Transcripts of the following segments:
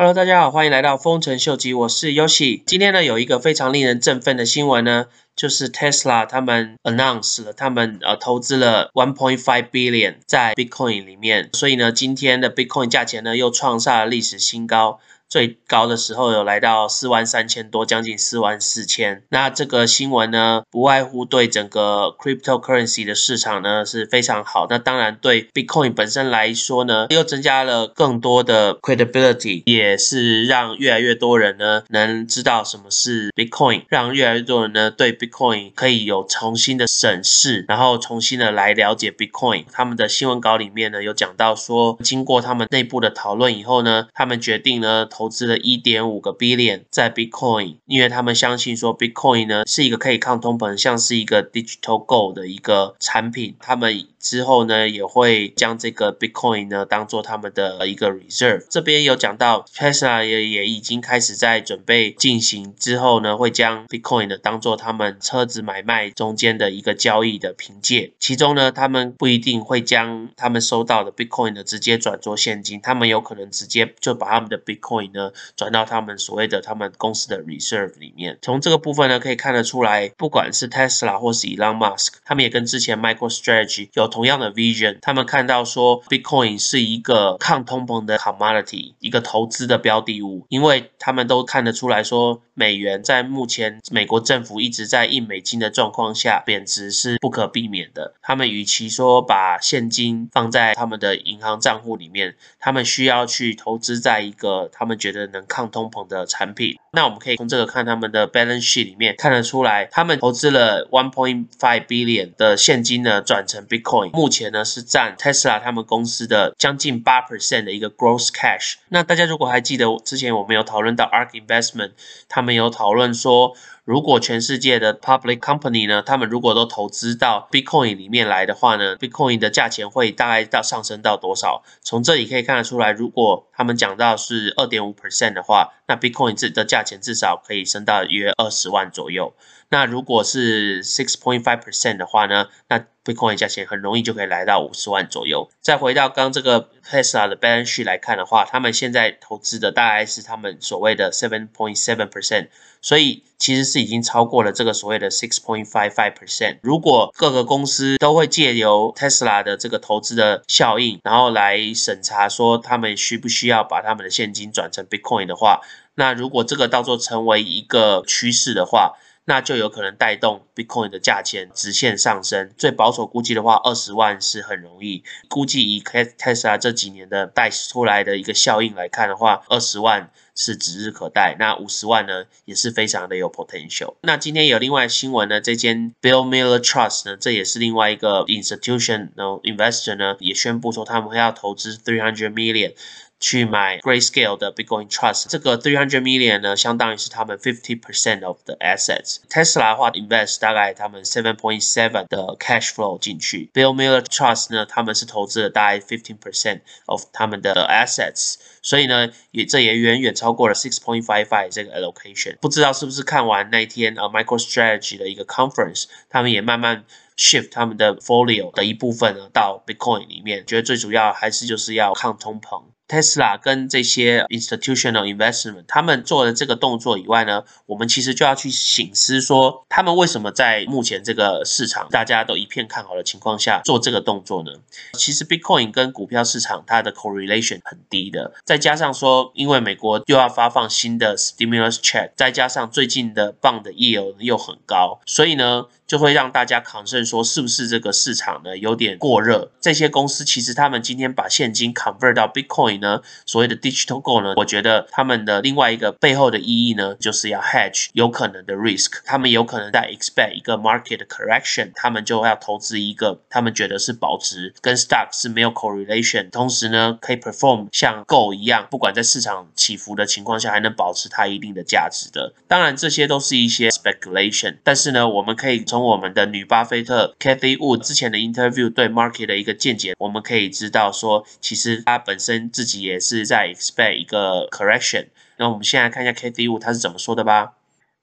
Hello，大家好，欢迎来到丰臣秀吉，我是 Yoshi。今天呢，有一个非常令人振奋的新闻呢，就是 Tesla 他们 announce 了，他们呃投资了 one point five billion 在 Bitcoin 里面，所以呢，今天的 Bitcoin 价钱呢又创下了历史新高。最高的时候有来到四万三千多，将近四万四千。那这个新闻呢，不外乎对整个 cryptocurrency 的市场呢是非常好。那当然对 Bitcoin 本身来说呢，又增加了更多的 credibility，也是让越来越多人呢能知道什么是 Bitcoin，让越来越多人呢对 Bitcoin 可以有重新的审视，然后重新的来了解 Bitcoin。他们的新闻稿里面呢有讲到说，经过他们内部的讨论以后呢，他们决定呢。投资了一点五个 billion 在 Bitcoin，因为他们相信说 Bitcoin 呢是一个可以抗通膨，像是一个 digital gold 的一个产品。他们之后呢也会将这个 Bitcoin 呢当做他们的一个 reserve。这边有讲到 Tesla 也也已经开始在准备进行，之后呢会将 Bitcoin 呢当做他们车子买卖中间的一个交易的凭借。其中呢他们不一定会将他们收到的 Bitcoin 呢直接转做现金，他们有可能直接就把他们的 Bitcoin 呢转到他们所谓的他们公司的 reserve 里面。从这个部分呢，可以看得出来，不管是 Tesla 或是 Elon Musk，他们也跟之前 MicroStrategy 有同样的 vision。他们看到说，Bitcoin 是一个抗通膨的 commodity，一个投资的标的物，因为他们都看得出来说，美元在目前美国政府一直在印美金的状况下贬值是不可避免的。他们与其说把现金放在他们的银行账户里面，他们需要去投资在一个他们。觉得能抗通膨的产品，那我们可以从这个看他们的 balance sheet 里面看得出来，他们投资了 one point five billion 的现金呢转成 Bitcoin，目前呢是占 Tesla 他们公司的将近八 percent 的一个 gross cash。那大家如果还记得之前我们有讨论到 Ark Investment，他们有讨论说。如果全世界的 public company 呢，他们如果都投资到 Bitcoin 里面来的话呢，Bitcoin 的价钱会大概到上升到多少？从这里可以看得出来，如果他们讲到是二点五 percent 的话，那 Bitcoin 自己的价钱至少可以升到约二十万左右。那如果是 six point five percent 的话呢，那 Bitcoin 价钱很容易就可以来到五十万左右。再回到刚这个 Tesla 的 balance sheet 来看的话，他们现在投资的大概是他们所谓的 seven point seven percent，所以其实是已经超过了这个所谓的 six point five five percent。如果各个公司都会借由 Tesla 的这个投资的效应，然后来审查说他们需不需要把他们的现金转成 Bitcoin 的话，那如果这个到做成为一个趋势的话，那就有可能带动 Bitcoin 的价钱直线上升。最保守估计的话，二十万是很容易。估计以 Tesla 这几年的带出来的一个效应来看的话，二十万是指日可待。那五十万呢，也是非常的有 potential。那今天有另外新闻呢，这间 Bill Miller Trust 呢，这也是另外一个 institution investor 呢，也宣布说他们会要投资 three hundred million。去买 Grayscale 的 Bitcoin Trust，这个 three hundred million 呢，相当于是他们 fifty percent of the assets。Tesla 的话，invest 大概他们 seven point seven 的 cash flow 进去。Bill Miller Trust 呢，他们是投资了大概 fifteen percent of 他们的 assets，所以呢，也这也远远超过了 six point five five 这个 allocation。不知道是不是看完那一天呃 MicroStrategy 的一个 conference，他们也慢慢 shift 他们的 folio 的一部分呢到 Bitcoin 里面，觉得最主要还是就是要抗通膨。Tesla 跟这些 institutional investment，他们做了这个动作以外呢，我们其实就要去醒思说，他们为什么在目前这个市场大家都一片看好的情况下做这个动作呢？其实 Bitcoin 跟股票市场它的 correlation 很低的，再加上说，因为美国又要发放新的 stimulus check，再加上最近的 bond 的 yield 又很高，所以呢。就会让大家抗争说，是不是这个市场呢有点过热？这些公司其实他们今天把现金 convert 到 Bitcoin 呢，所谓的 digital go 呢，我觉得他们的另外一个背后的意义呢，就是要 hedge 有可能的 risk。他们有可能在 expect 一个 market correction，他们就要投资一个他们觉得是保值，跟 stock 是没有 correlation，同时呢可以 perform 像 gold 一样，不管在市场起伏的情况下，还能保持它一定的价值的。当然这些都是一些 speculation，但是呢，我们可以从从我们的女巴菲特 Kathy Wood 之前的 interview 对 market 的一个见解，我们可以知道说，其实她本身自己也是在 expect 一个 correction。那我们现在看一下 Kathy Wood 她是怎么说的吧。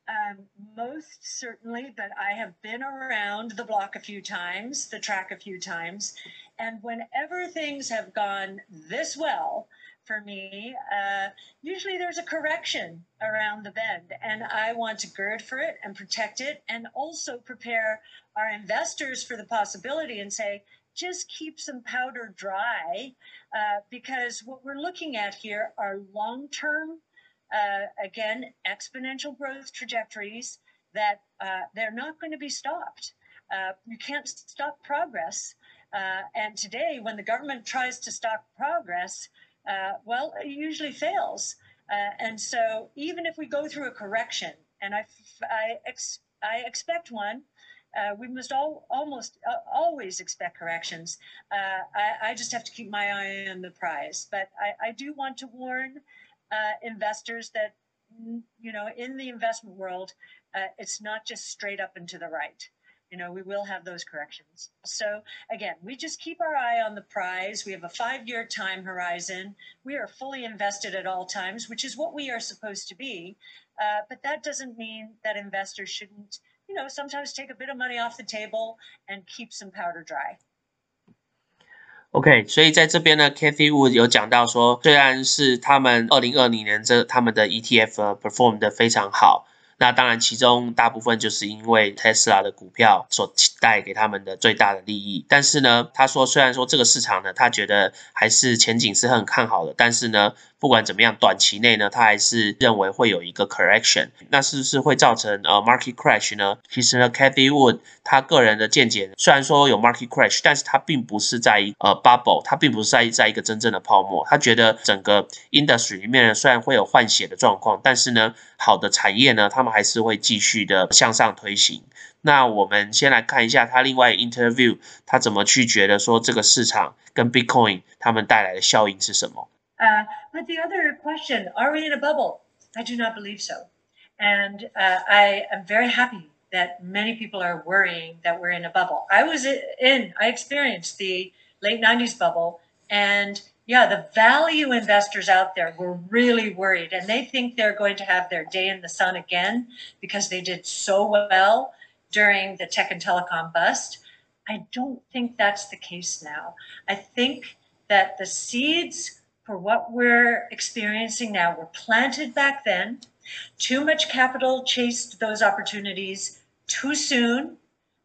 Um, most certainly, but I have been around the block a few times, the track a few times, and whenever things have gone this well, for me, uh, usually there's a correction around the bend, and I want to gird for it and protect it, and also prepare our investors for the possibility and say, just keep some powder dry, uh, because what we're looking at here are long term, uh, again, exponential growth trajectories that uh, they're not going to be stopped. Uh, you can't stop progress. Uh, and today, when the government tries to stop progress, uh, well, it usually fails. Uh, and so, even if we go through a correction, and I, I, ex, I expect one, uh, we must all, almost uh, always expect corrections. Uh, I, I, just have to keep my eye on the prize. But I, I do want to warn uh, investors that, you know, in the investment world, it's not just straight up and to the right you know, we will have those corrections. So again, we just keep our eye on the prize. We have a five year time horizon. We are fully invested at all times, which is what we are supposed to be. Uh, but that doesn't mean that investors shouldn't, you know, sometimes take a bit of money off the table and keep some powder dry. OK，所以在这边呢，Kathy Wood 有讲到说，虽然是他们二零二零年这他们的 ETF perform 的非常好。 那当然，其中大部分就是因为特斯拉的股票所带给他们的最大的利益。但是呢，他说虽然说这个市场呢，他觉得还是前景是很看好的，但是呢。不管怎么样，短期内呢，他还是认为会有一个 correction。那是不是会造成呃 market crash 呢？其实呢，Cathy Wood 他个人的见解，虽然说有 market crash，但是他并不是在呃 bubble，他并不是在在一个真正的泡沫。他觉得整个 industry 里面呢，虽然会有换血的状况，但是呢，好的产业呢，他们还是会继续的向上推行。那我们先来看一下他另外 interview，他怎么去觉得说这个市场跟 Bitcoin 他们带来的效应是什么？Uh, but the other question, are we in a bubble? I do not believe so. And uh, I am very happy that many people are worrying that we're in a bubble. I was in, I experienced the late 90s bubble. And yeah, the value investors out there were really worried. And they think they're going to have their day in the sun again because they did so well during the tech and telecom bust. I don't think that's the case now. I think that the seeds for what we're experiencing now. Were planted back then. Too much capital chased those opportunities too soon.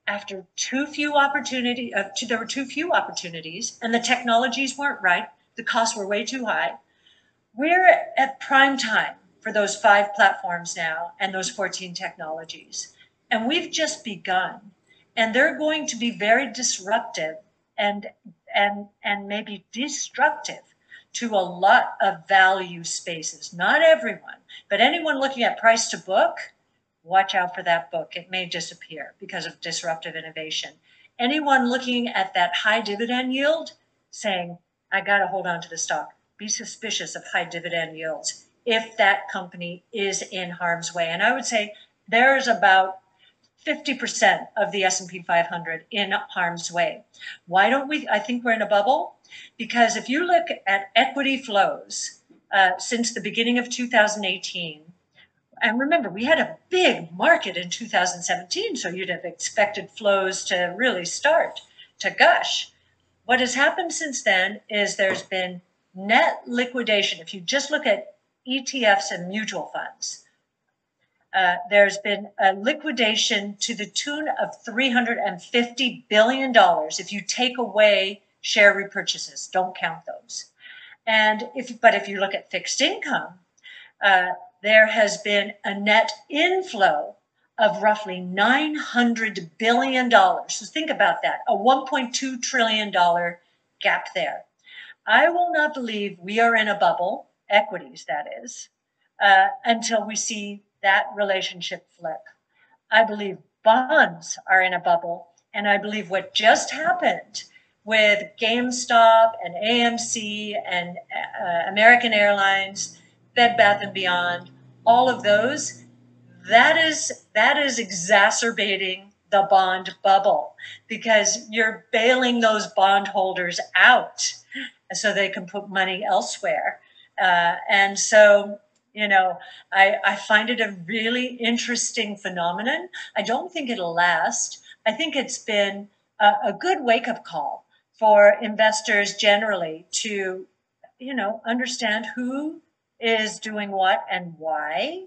After too few opportunity uh, too, there were too few opportunities and the technologies weren't right. The costs were way too high. We're at prime time for those five platforms now and those 14 technologies. And we've just begun. And they're going to be very disruptive and and and maybe destructive to a lot of value spaces. Not everyone, but anyone looking at price to book, watch out for that book. It may disappear because of disruptive innovation. Anyone looking at that high dividend yield saying, I got to hold on to the stock, be suspicious of high dividend yields if that company is in harm's way. And I would say there's about 50% of the S&P 500 in harm's way. Why don't we I think we're in a bubble because if you look at equity flows uh, since the beginning of 2018 and remember we had a big market in 2017 so you'd have expected flows to really start to gush. What has happened since then is there's been net liquidation if you just look at ETFs and mutual funds uh, there's been a liquidation to the tune of $350 billion if you take away share repurchases. Don't count those. And if, but if you look at fixed income, uh, there has been a net inflow of roughly $900 billion. So think about that a $1.2 trillion gap there. I will not believe we are in a bubble, equities that is, uh, until we see that relationship flip. I believe bonds are in a bubble. And I believe what just happened with GameStop and AMC and uh, American Airlines, Bed Bath and Beyond, all of those, that is that is exacerbating the bond bubble because you're bailing those bondholders out so they can put money elsewhere. Uh, and so you know, I, I find it a really interesting phenomenon. I don't think it'll last. I think it's been a, a good wake up call for investors generally to you know, understand who is doing what and why.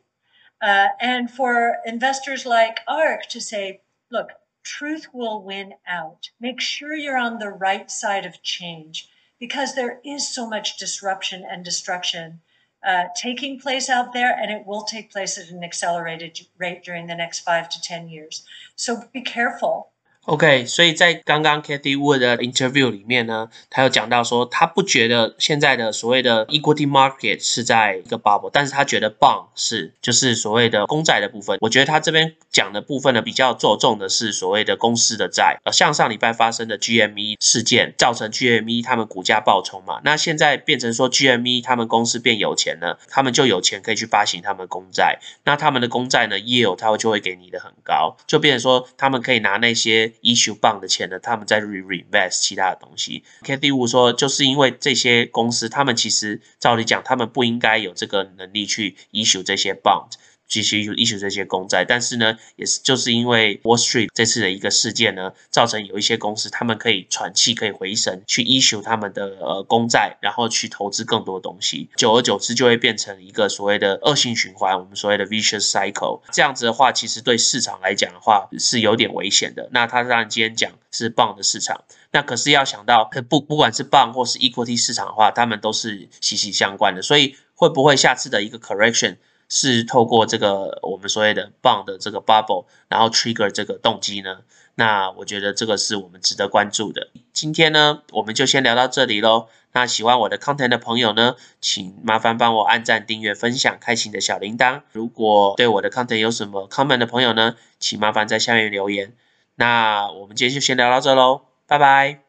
Uh, and for investors like ARK to say, look, truth will win out. Make sure you're on the right side of change because there is so much disruption and destruction uh, taking place out there, and it will take place at an accelerated rate during the next five to 10 years. So be careful OK，所以在刚刚 Kathy Wood 的 interview 里面呢，他有讲到说，他不觉得现在的所谓的 equity market 是在一个 bubble，但是他觉得 bond 是就是所谓的公债的部分。我觉得他这边讲的部分呢，比较着重的是所谓的公司的债。呃，像上礼拜发生的 GME 事件，造成 GME 他们股价暴冲嘛，那现在变成说 GME 他们公司变有钱了，他们就有钱可以去发行他们公债，那他们的公债呢 yield 他就会给你的很高，就变成说他们可以拿那些 issue bond 的钱呢，他们在 re reinvest 其他的东西。Katie Wu 说，就是因为这些公司，他们其实照理讲，他们不应该有这个能力去 issue 这些 bond。继续 issue 这些公债，但是呢，也是就是因为 Wall Street 这次的一个事件呢，造成有一些公司他们可以喘气，可以回神，去 issue 他们的呃公债，然后去投资更多东西，久而久之就会变成一个所谓的恶性循环，我们所谓的 vicious cycle。这样子的话，其实对市场来讲的话是有点危险的。那他当然今天讲是棒的市场，那可是要想到不不管是棒或是 equity 市场的话，他们都是息息相关的，所以会不会下次的一个 correction？是透过这个我们所谓的棒的这个 bubble，然后 trigger 这个动机呢？那我觉得这个是我们值得关注的。今天呢，我们就先聊到这里喽。那喜欢我的 content 的朋友呢，请麻烦帮我按赞、订阅、分享、开启你的小铃铛。如果对我的 content 有什么 comment 的朋友呢，请麻烦在下面留言。那我们今天就先聊到这喽，拜拜。